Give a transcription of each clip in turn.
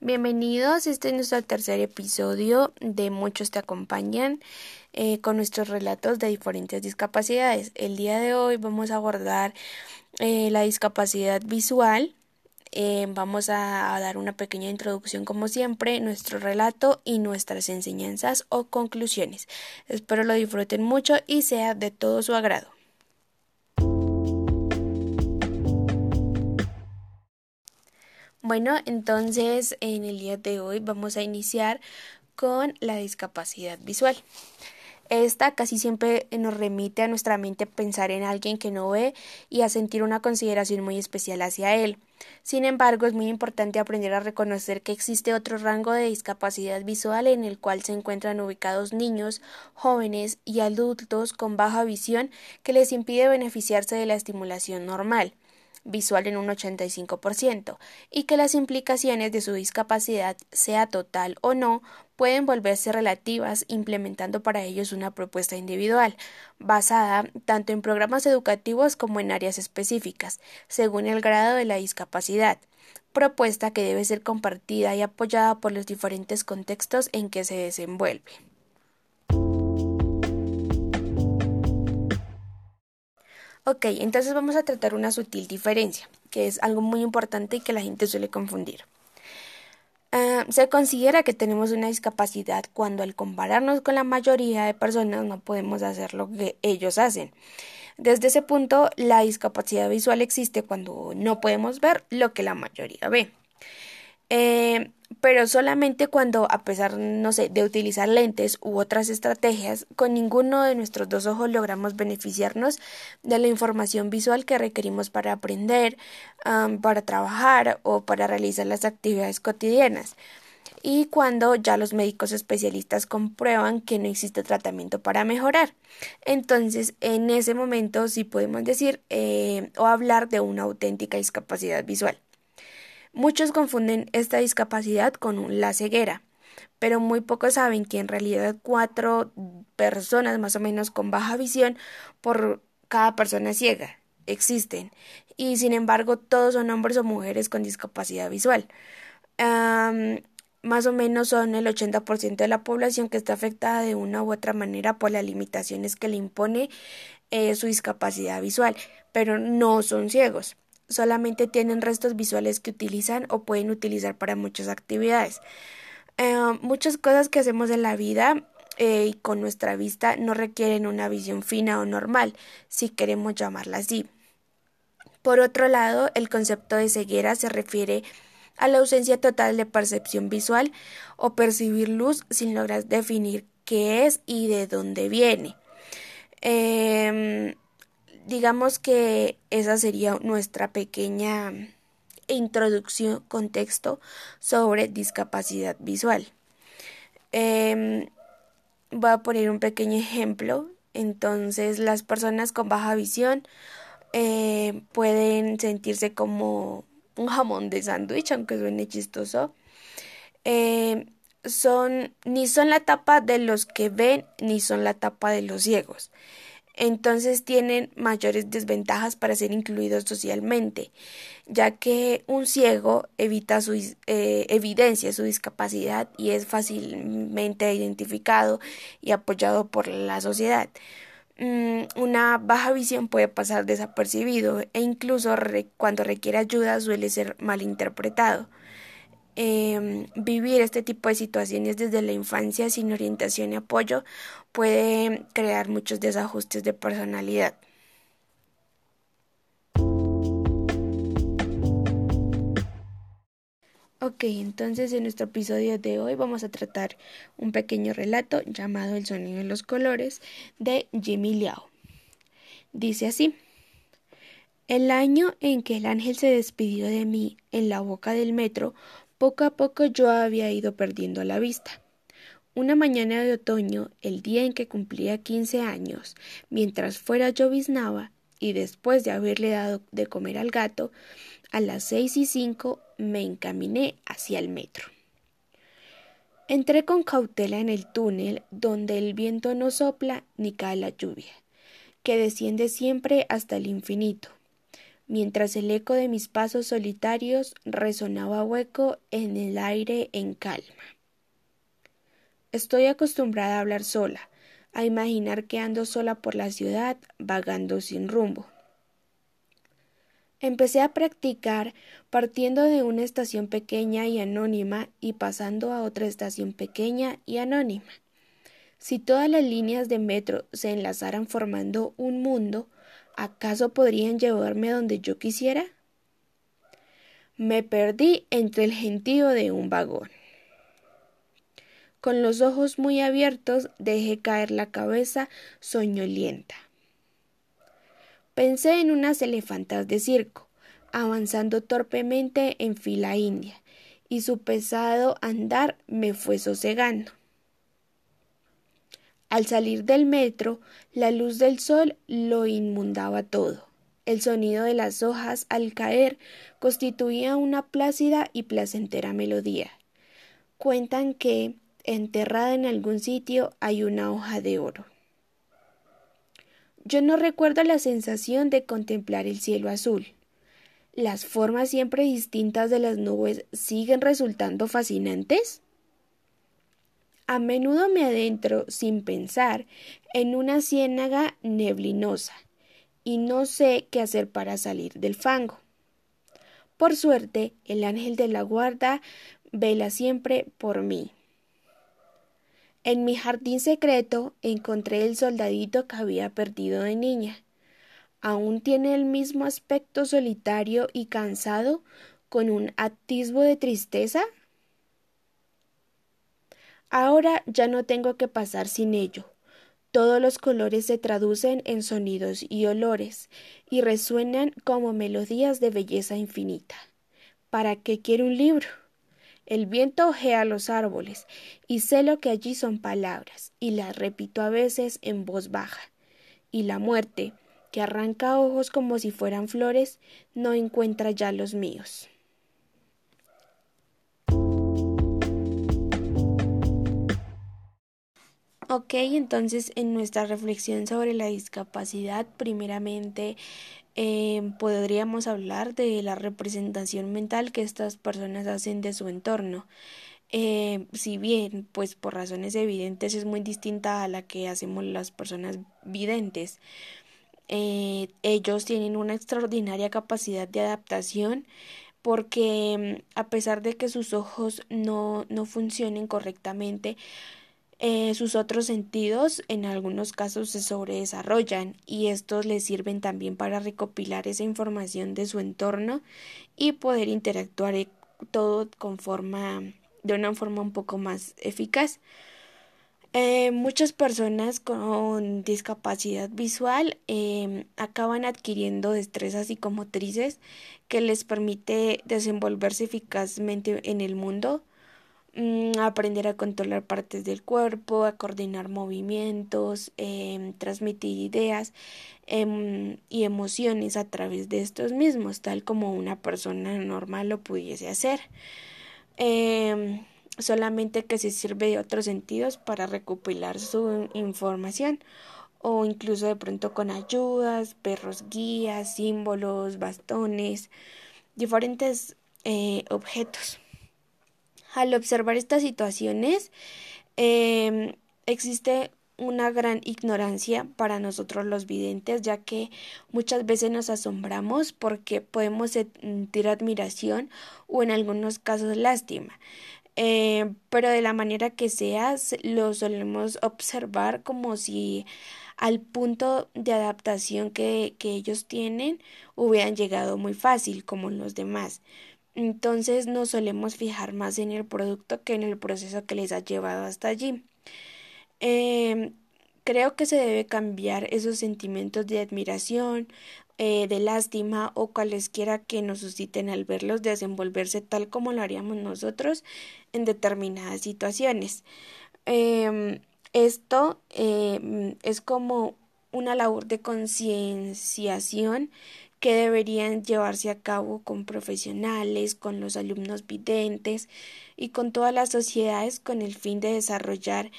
Bienvenidos, este es nuestro tercer episodio de Muchos te acompañan eh, con nuestros relatos de diferentes discapacidades. El día de hoy vamos a abordar eh, la discapacidad visual. Eh, vamos a, a dar una pequeña introducción como siempre, nuestro relato y nuestras enseñanzas o conclusiones. Espero lo disfruten mucho y sea de todo su agrado. Bueno, entonces en el día de hoy vamos a iniciar con la discapacidad visual. Esta casi siempre nos remite a nuestra mente pensar en alguien que no ve y a sentir una consideración muy especial hacia él. Sin embargo, es muy importante aprender a reconocer que existe otro rango de discapacidad visual en el cual se encuentran ubicados niños, jóvenes y adultos con baja visión que les impide beneficiarse de la estimulación normal visual en un 85% y que las implicaciones de su discapacidad, sea total o no, pueden volverse relativas implementando para ellos una propuesta individual, basada tanto en programas educativos como en áreas específicas, según el grado de la discapacidad propuesta que debe ser compartida y apoyada por los diferentes contextos en que se desenvuelve. Ok, entonces vamos a tratar una sutil diferencia, que es algo muy importante y que la gente suele confundir. Ah, se considera que tenemos una discapacidad cuando al compararnos con la mayoría de personas no podemos hacer lo que ellos hacen. Desde ese punto, la discapacidad visual existe cuando no podemos ver lo que la mayoría ve. Eh, pero solamente cuando, a pesar, no sé, de utilizar lentes u otras estrategias, con ninguno de nuestros dos ojos logramos beneficiarnos de la información visual que requerimos para aprender, para trabajar o para realizar las actividades cotidianas. Y cuando ya los médicos especialistas comprueban que no existe tratamiento para mejorar. Entonces, en ese momento sí podemos decir eh, o hablar de una auténtica discapacidad visual. Muchos confunden esta discapacidad con la ceguera, pero muy pocos saben que en realidad cuatro personas más o menos con baja visión por cada persona ciega existen y sin embargo todos son hombres o mujeres con discapacidad visual. más o menos son el 80% de la población que está afectada de una u otra manera por las limitaciones que le impone eh, su discapacidad visual, pero no son ciegos solamente tienen restos visuales que utilizan o pueden utilizar para muchas actividades. Eh, muchas cosas que hacemos en la vida eh, y con nuestra vista no requieren una visión fina o normal, si queremos llamarla así. Por otro lado, el concepto de ceguera se refiere a la ausencia total de percepción visual o percibir luz sin lograr definir qué es y de dónde viene. Eh, digamos que esa sería nuestra pequeña introducción, contexto sobre discapacidad visual. Em, voy a poner un pequeño ejemplo. Entonces, las personas con baja visión eh, pueden sentirse como un jamón de sándwich, aunque suene chistoso. Em, son ni son la tapa de los que ven ni son la tapa de los ciegos entonces tienen mayores desventajas para ser incluidos socialmente, ya que un ciego evita su, eh, evidencia su discapacidad y es fácilmente identificado y apoyado por la sociedad. Mm, una baja visión puede pasar desapercibido e incluso cuando requiere ayuda suele ser malinterpretado. Em, vivir este tipo de situaciones desde la infancia sin orientación y apoyo puede crear muchos desajustes de personalidad. Ok, entonces en nuestro episodio de hoy vamos a tratar un pequeño relato llamado El sonido de los colores de Jimmy Liao. Dice así. El año en que el ángel se despidió de mí en la boca del metro poco a poco yo había ido perdiendo la vista. Una mañana de otoño, el día en que cumplía quince años, mientras fuera lloviznaba, y después de haberle dado de comer al gato, a las seis y cinco me encaminé hacia el metro. Entré con cautela en el túnel donde el viento no sopla ni cae la lluvia, que desciende siempre hasta el infinito. Mientras el eco de mis pasos solitarios resonaba hueco en el aire en calma. Estoy acostumbrada a hablar sola, a imaginar que ando sola por la ciudad, vagando sin rumbo. Empecé a practicar partiendo de una estación pequeña y anónima y pasando a otra estación pequeña y anónima. Si todas las líneas de metro se enlazaran formando un mundo, ¿acaso podrían llevarme donde yo quisiera? Me perdí entre el gentío de un vagón. Con los ojos muy abiertos dejé caer la cabeza soñolienta. Pensé en unas elefantas de circo, avanzando torpemente en fila india, y su pesado andar me fue sosegando. Al salir del metro, la luz del sol lo inmundaba todo. El sonido de las hojas al caer constituía una plácida y placentera melodía. Cuentan que, enterrada en algún sitio, hay una hoja de oro. Yo no recuerdo la sensación de contemplar el cielo azul. ¿Las formas siempre distintas de las nubes siguen resultando fascinantes? A menudo me adentro, sin pensar, en una ciénaga neblinosa, y no sé qué hacer para salir del fango. Por suerte, el ángel de la guarda vela siempre por mí. En mi jardín secreto encontré el soldadito que había perdido de niña. Aún tiene el mismo aspecto solitario y cansado, con un atisbo de tristeza. Ahora ya no tengo que pasar sin ello. Todos los colores se traducen en sonidos y olores, y resuenan como melodías de belleza infinita. ¿Para qué quiero un libro? El viento ojea los árboles, y sé lo que allí son palabras, y las repito a veces en voz baja. Y la muerte, que arranca ojos como si fueran flores, no encuentra ya los míos. Ok, entonces en nuestra reflexión sobre la discapacidad, primeramente eh, podríamos hablar de la representación mental que estas personas hacen de su entorno. Eh, si bien, pues por razones evidentes es muy distinta a la que hacemos las personas videntes. Eh, ellos tienen una extraordinaria capacidad de adaptación porque mm, a pesar de que sus ojos no, no funcionen correctamente, eh, sus otros sentidos en algunos casos se sobredesarrollan y estos les sirven también para recopilar esa información de su entorno y poder interactuar eh, todo con forma de una forma un poco más eficaz. Eh, muchas personas con discapacidad visual em, acaban adquiriendo destrezas psicomotrices que les permite desenvolverse eficazmente en el mundo Mm, aprender a controlar partes del cuerpo, a coordinar movimientos, em, transmitir ideas em, y emociones a través de estos mismos, tal como una persona normal lo pudiese hacer. Em, solamente que se sirve de otros sentidos para recopilar su información o incluso de pronto con ayudas, perros guías, símbolos, bastones, diferentes eh, objetos. Al observar estas situaciones, em, existe una gran ignorancia para nosotros los videntes, ya que muchas veces nos asombramos porque podemos sentir admiración o en algunos casos lástima. Em, pero de la manera que sea, lo solemos observar como si al punto de adaptación que, que ellos tienen hubieran llegado muy fácil como los demás. Entonces nos solemos fijar más en el producto que en el proceso que les ha llevado hasta allí. Em, creo que se debe cambiar esos sentimientos de admiración, eh, de lástima o cualesquiera que nos susciten al verlos desenvolverse tal como lo haríamos nosotros en determinadas situaciones. Em, esto em, es como una labor de concienciación que deberían llevarse a cabo con profesionales, con los alumnos videntes y con todas las sociedades con el fin de desarrollar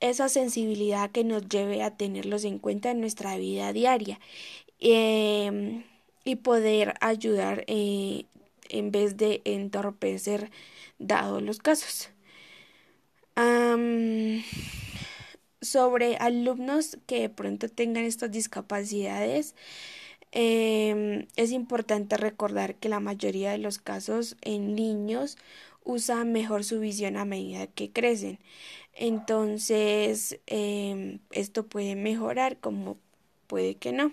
esa sensibilidad que nos lleve a tenerlos en cuenta en nuestra vida diaria. Em, y poder ayudar eh, en vez de entorpecer dados los casos. sobre alumnos que de pronto tengan estas discapacidades, em, es importante recordar que la mayoría de los casos en niños usan mejor su visión a medida que crecen. Entonces, em, esto puede mejorar como puede que no.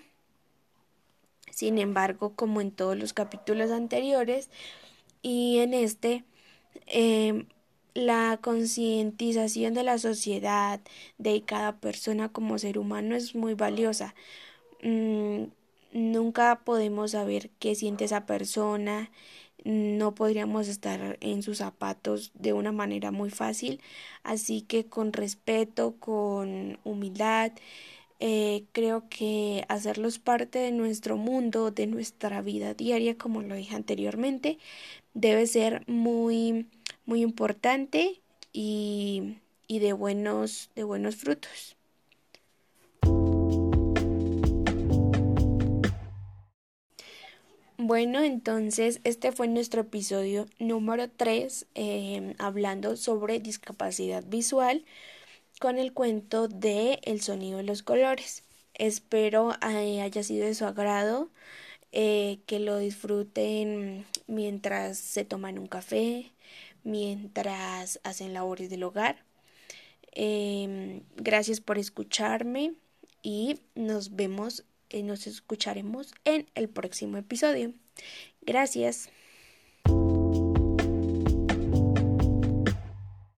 Sin embargo, como en todos los capítulos anteriores y en este, em, la concientización de la sociedad, de cada persona como ser humano es muy valiosa. Mm, nunca podemos saber qué siente esa persona, no podríamos estar en sus zapatos de una manera muy fácil, así que con respeto, con humildad, eh, creo que hacerlos parte de nuestro mundo, de nuestra vida diaria, como lo dije anteriormente, debe ser muy, muy importante y, y de buenos, de buenos frutos. Bueno, entonces este fue nuestro episodio número 3 em, hablando sobre discapacidad visual con el cuento de El sonido de los colores. Espero eh, haya sido de su agrado, eh, que lo disfruten mientras se toman un café, mientras hacen labores del hogar. Em, gracias por escucharme y nos vemos, eh, nos escucharemos en el próximo episodio. Gracias.